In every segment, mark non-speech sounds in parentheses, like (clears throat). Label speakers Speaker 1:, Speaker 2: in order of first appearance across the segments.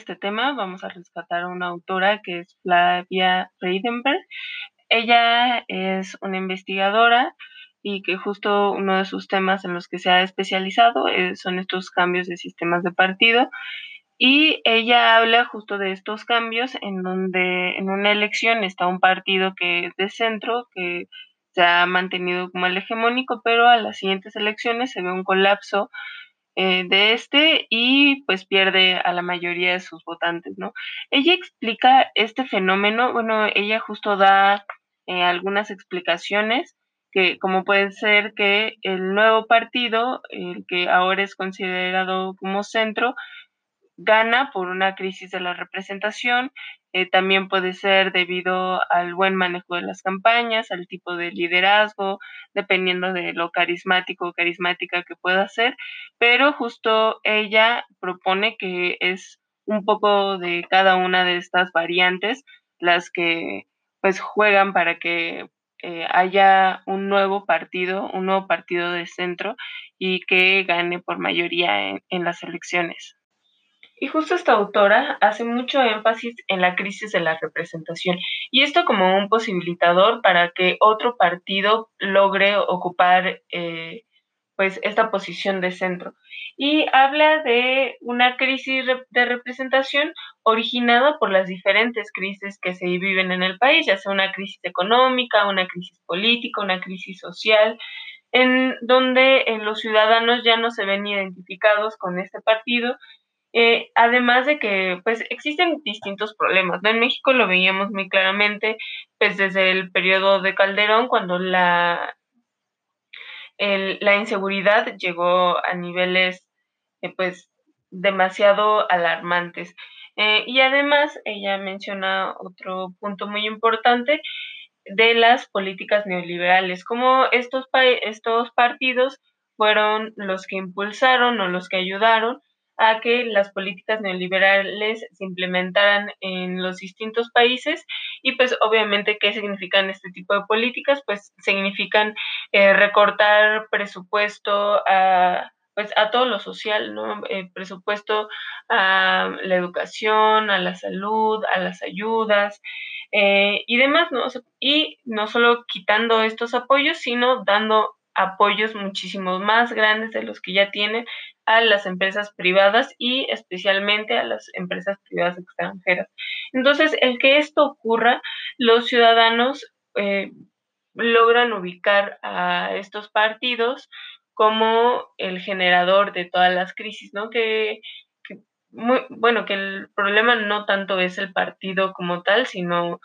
Speaker 1: este tema vamos a rescatar a una autora que es Flavia Reidenberg. Ella es una investigadora y que justo uno de sus temas en los que se ha especializado eh, son estos cambios de sistemas de partido y ella habla justo de estos cambios en donde en una elección está un partido que es de centro, que se ha mantenido como el hegemónico, pero a las siguientes elecciones se ve un colapso eh, de este y pues pierde a la mayoría de sus votantes, ¿no? Ella explica este fenómeno, bueno, ella justo da eh, algunas explicaciones que como puede ser que el nuevo partido, el que ahora es considerado como centro, gana por una crisis de la representación, eh, también puede ser debido al buen manejo de las campañas, al tipo de liderazgo, dependiendo de lo carismático o carismática que pueda ser, pero justo ella propone que es un poco de cada una de estas variantes las que pues juegan para que eh, haya un nuevo partido, un nuevo partido de centro y que gane por mayoría en las elecciones. Y justo esta autora hace mucho énfasis en la crisis de la representación y esto como un posibilitador para que otro partido logre ocupar eh, pues esta posición de centro. Y habla de una crisis de representación originada por las diferentes crisis que se viven en el país, ya sea una crisis económica, una crisis política, una crisis social, en donde los ciudadanos ya no se ven identificados con este partido eh, además de que pues existen distintos problemas, En México lo veíamos muy claramente pues desde el periodo de Calderón cuando la, la inseguridad llegó a niveles eh, pues demasiado alarmantes. Eh, y además ella menciona otro punto muy importante de las políticas neoliberales, como estos, estos partidos fueron los que impulsaron o los que ayudaron a que las políticas neoliberales se implementaran en los distintos países y pues obviamente qué significan este tipo de políticas pues significan eh, recortar presupuesto a pues a todo lo social, ¿no? Eh, presupuesto a la educación, a la salud, a las ayudas eh, y demás, ¿no? y no solo quitando estos apoyos, sino dando apoyos muchísimo más grandes de los que ya tiene a las empresas privadas y especialmente a las empresas privadas extranjeras. Entonces, el que esto ocurra, los ciudadanos eh, logran ubicar a estos partidos como el generador de todas las crisis, ¿no? Que, muy, bueno, que el problema no tanto es el partido como tal, sino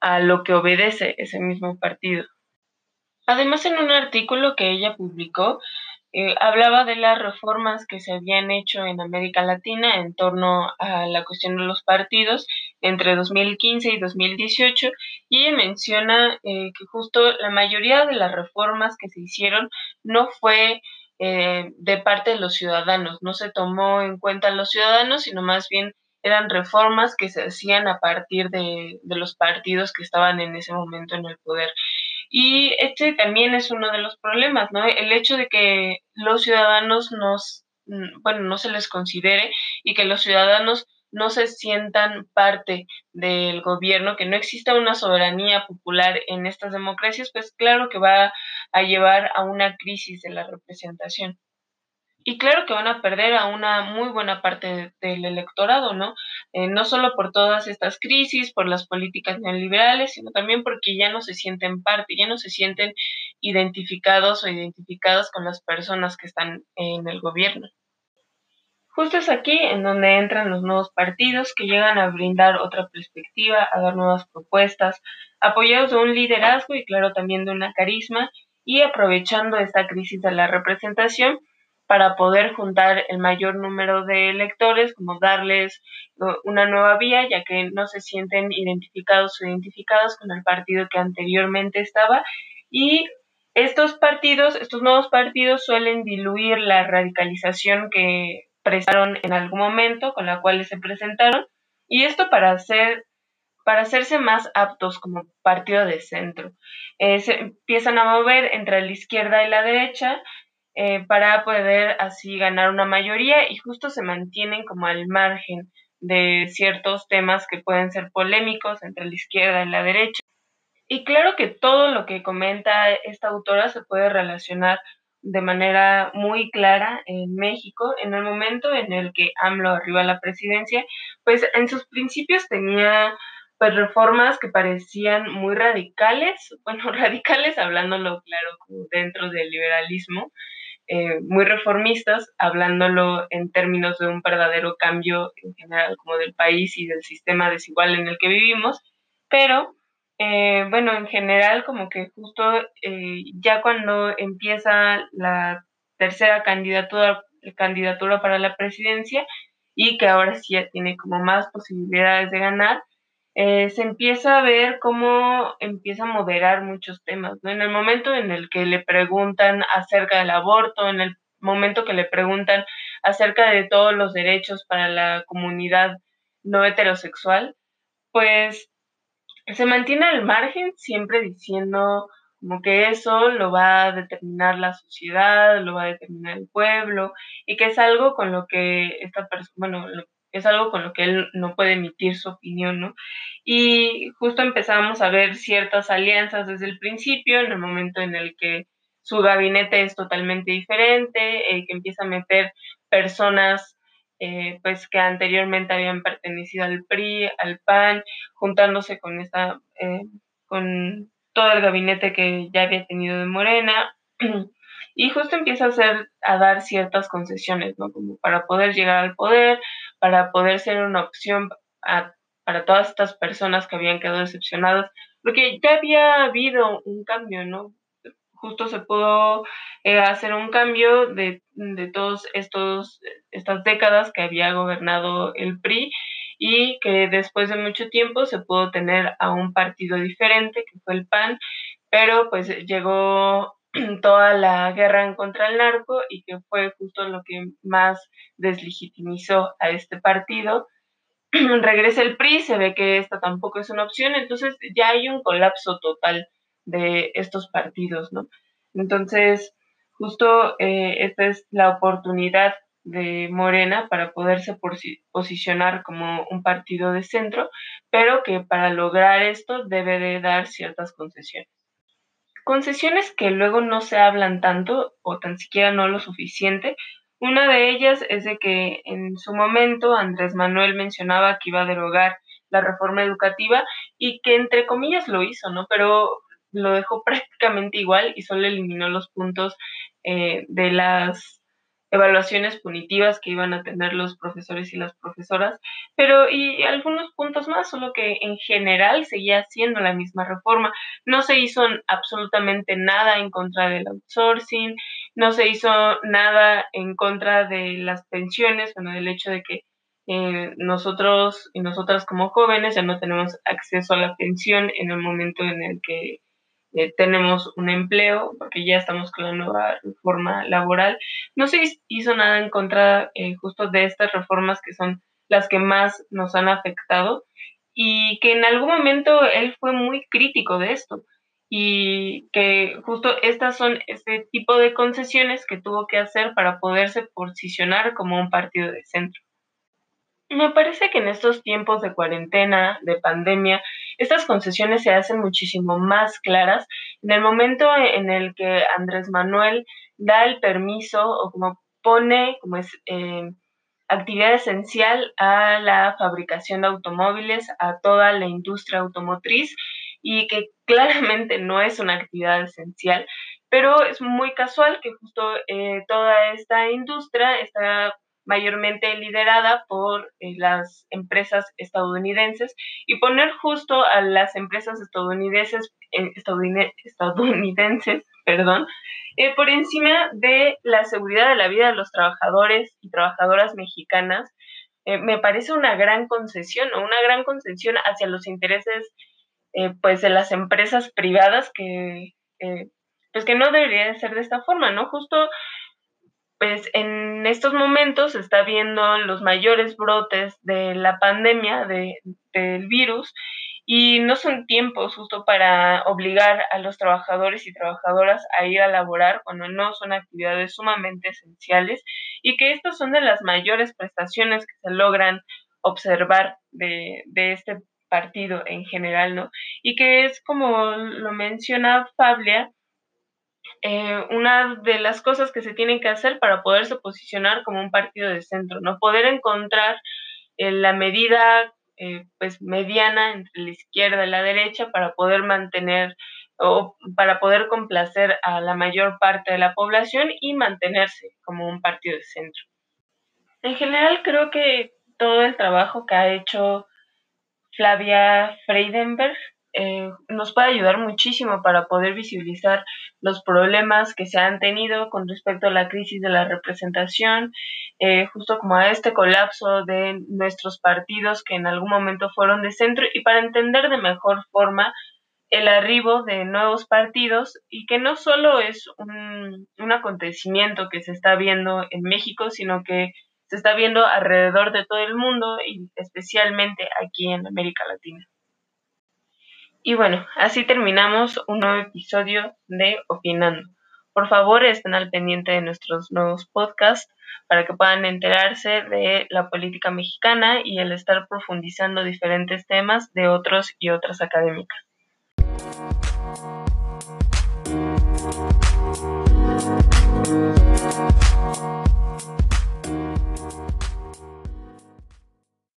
Speaker 1: a lo que obedece ese mismo partido. Además, en un artículo que ella publicó, eh, hablaba de las reformas que se habían hecho en América Latina en torno a la cuestión de los partidos entre 2015 y 2018 y ella menciona eh, que justo la mayoría de las reformas que se hicieron no fue eh, de parte de los ciudadanos, no se tomó en cuenta a los ciudadanos, sino más bien eran reformas que se hacían a partir de, de los partidos que estaban en ese momento en el poder. Y este también es uno de los problemas, ¿no? El hecho de que los ciudadanos nos, mm, bueno, no se les considere y que los ciudadanos no se sientan parte del gobierno, que no exista una soberanía popular en estas democracias, pues claro que va a llevar a una crisis de la representación. Y claro que van a perder a una muy buena parte del electorado, ¿no? Eh, no solo por todas estas crisis, por las políticas neoliberales, sino también porque ya no se sienten parte, ya no se sienten identificados o identificadas con las personas que están en el gobierno. Justo es aquí en donde entran los nuevos partidos que llegan a brindar otra perspectiva, a dar nuevas propuestas, apoyados de un liderazgo y claro también de una carisma y aprovechando esta crisis de la representación para poder juntar el mayor número de electores, como darles una nueva vía, ya que no se sienten identificados o identificadas con el partido que anteriormente estaba. Y estos partidos, estos nuevos partidos suelen diluir la radicalización que prestaron en algún momento, con la cual se presentaron, y esto para hacer para hacerse más aptos como partido de centro. Eh, se empiezan a mover entre la izquierda y la derecha eh, para poder así ganar una mayoría y justo se mantienen como al margen de ciertos temas que pueden ser polémicos entre la izquierda y la derecha. Y claro que todo lo que comenta esta autora se puede relacionar de manera muy clara en México en el momento en el que AMLO arriba a la presidencia, pues en sus principios tenía pues reformas que parecían muy radicales, (laughs) bueno, radicales hablándolo claro dentro del liberalismo, eh, muy reformistas, hablándolo en términos de un verdadero cambio en general como del país y del sistema desigual en el que vivimos, pero eh, bueno, en general como que justo eh, ya cuando empieza la tercera candidatura, candidatura para la presidencia y que ahora sí ya tiene como más posibilidades de ganar, eh, se empieza a ver cómo empieza a moderar muchos temas. En el momento en el que le preguntan acerca del aborto, en el momento que le preguntan acerca de todos los derechos para la comunidad no heterosexual, pues se mantiene al margen siempre diciendo como que eso lo va a determinar la sociedad, lo va a determinar el pueblo y que es algo con lo que esta persona, bueno, es algo con lo que él no puede emitir su opinión, ¿no? Y justo empezamos a ver ciertas alianzas desde el principio, en el momento en el que su gabinete es totalmente diferente, eh, que empieza a meter personas eh, pues que anteriormente habían pertenecido al PRI, al PAN, juntándose con esta, eh, con todo el gabinete que ya había tenido de Morena. (clears throat) Y justo empieza a hacer, a dar ciertas concesiones, ¿no? Como para poder llegar al poder, para poder ser una opción para todas estas personas que habían quedado decepcionadas, porque ya había habido un cambio, ¿no? justo se pudo eh, hacer un cambio de, de estos estas décadas que había gobernado el PRI y que después de mucho tiempo se pudo tener a un partido diferente que fue el PAN, pero pues llegó (clears throat) toda la guerra en contra del narco y que fue justo lo que más deslegitimizó a este partido. (clears throat) Regresa el PRI, se ve que esta tampoco es una opción, entonces ya hay un colapso total de estos partidos, ¿no? Entonces, justo eh, esta es la oportunidad de Morena para poderse posicionar como un partido de centro, pero que para lograr esto debe de dar ciertas concesiones. Concesiones que luego no se hablan tanto o tan siquiera no lo suficiente. Una de ellas es de que en su momento Andrés Manuel mencionaba que iba a derogar la reforma educativa y que entre comillas lo hizo, ¿no? Pero lo dejó (laughs) prácticamente igual y solo eliminó los puntos eh, de las evaluaciones punitivas que iban a tener los profesores y las profesoras, pero y algunos puntos más, solo que en general seguía siendo la misma reforma. No se hizo absolutamente nada en contra del outsourcing, no se hizo nada en contra de las pensiones, bueno, del hecho de que eh, nosotros y nosotras como jóvenes ya no tenemos acceso a la pensión en el momento en el que eh, tenemos un empleo, porque ya estamos con la nueva reforma laboral. No se hizo nada en contra eh, justo de estas reformas que son las que más nos han afectado y que en algún momento él fue muy crítico de esto y que justo estas son este tipo de concesiones que tuvo que hacer para poderse posicionar como un partido de centro. Me parece que en estos tiempos de cuarentena, de pandemia, estas concesiones se hacen muchísimo más claras. En el momento en el que Andrés Manuel da el permiso o como pone como es eh, actividad esencial a la fabricación de automóviles, a toda la industria automotriz y que (laughs) claramente no es una actividad esencial, pero es muy casual que justo eh, toda esta industria está mayormente liderada por eh, las empresas estadounidenses y poner justo a las empresas estadounidenses, eh, estadounidenses (laughs) perdón, eh, por encima de la seguridad de la vida de los trabajadores y trabajadoras mexicanas, me parece una gran concesión, o una gran concesión hacia los intereses pues de las empresas privadas que pues que no debería ser de esta forma, ¿no? Justo pues en estos momentos se está viendo los mayores brotes de la pandemia de, del virus y no son tiempos justo para obligar a los trabajadores y trabajadoras a ir a laborar cuando no son actividades sumamente esenciales y que estas son de las mayores prestaciones que se logran observar de, de este partido en general, ¿no? Y que es como lo menciona Fablia, eh, una de las cosas que se tienen que hacer para poderse posicionar como un partido de centro, ¿no? Poder encontrar eh, la medida eh, pues mediana entre la izquierda y la derecha para poder mantener o para poder complacer a la mayor parte de la población y mantenerse como un partido de centro. En general creo que todo el trabajo que ha hecho Flavia Freidenberg eh, nos puede ayudar muchísimo para poder visibilizar los problemas que se han tenido con respecto a la crisis de la representación, eh, justo como a este colapso de nuestros partidos que en algún momento fueron de centro y para entender de mejor forma el arribo de nuevos partidos y que no solo es un, un acontecimiento que se está viendo en México, sino que se está viendo alrededor de todo el mundo y especialmente aquí en América Latina. Y bueno, así terminamos un nuevo episodio de Opinando. Por favor, estén al pendiente de nuestros nuevos podcasts para que puedan enterarse de la política mexicana y el estar profundizando diferentes temas de otros y otras académicas.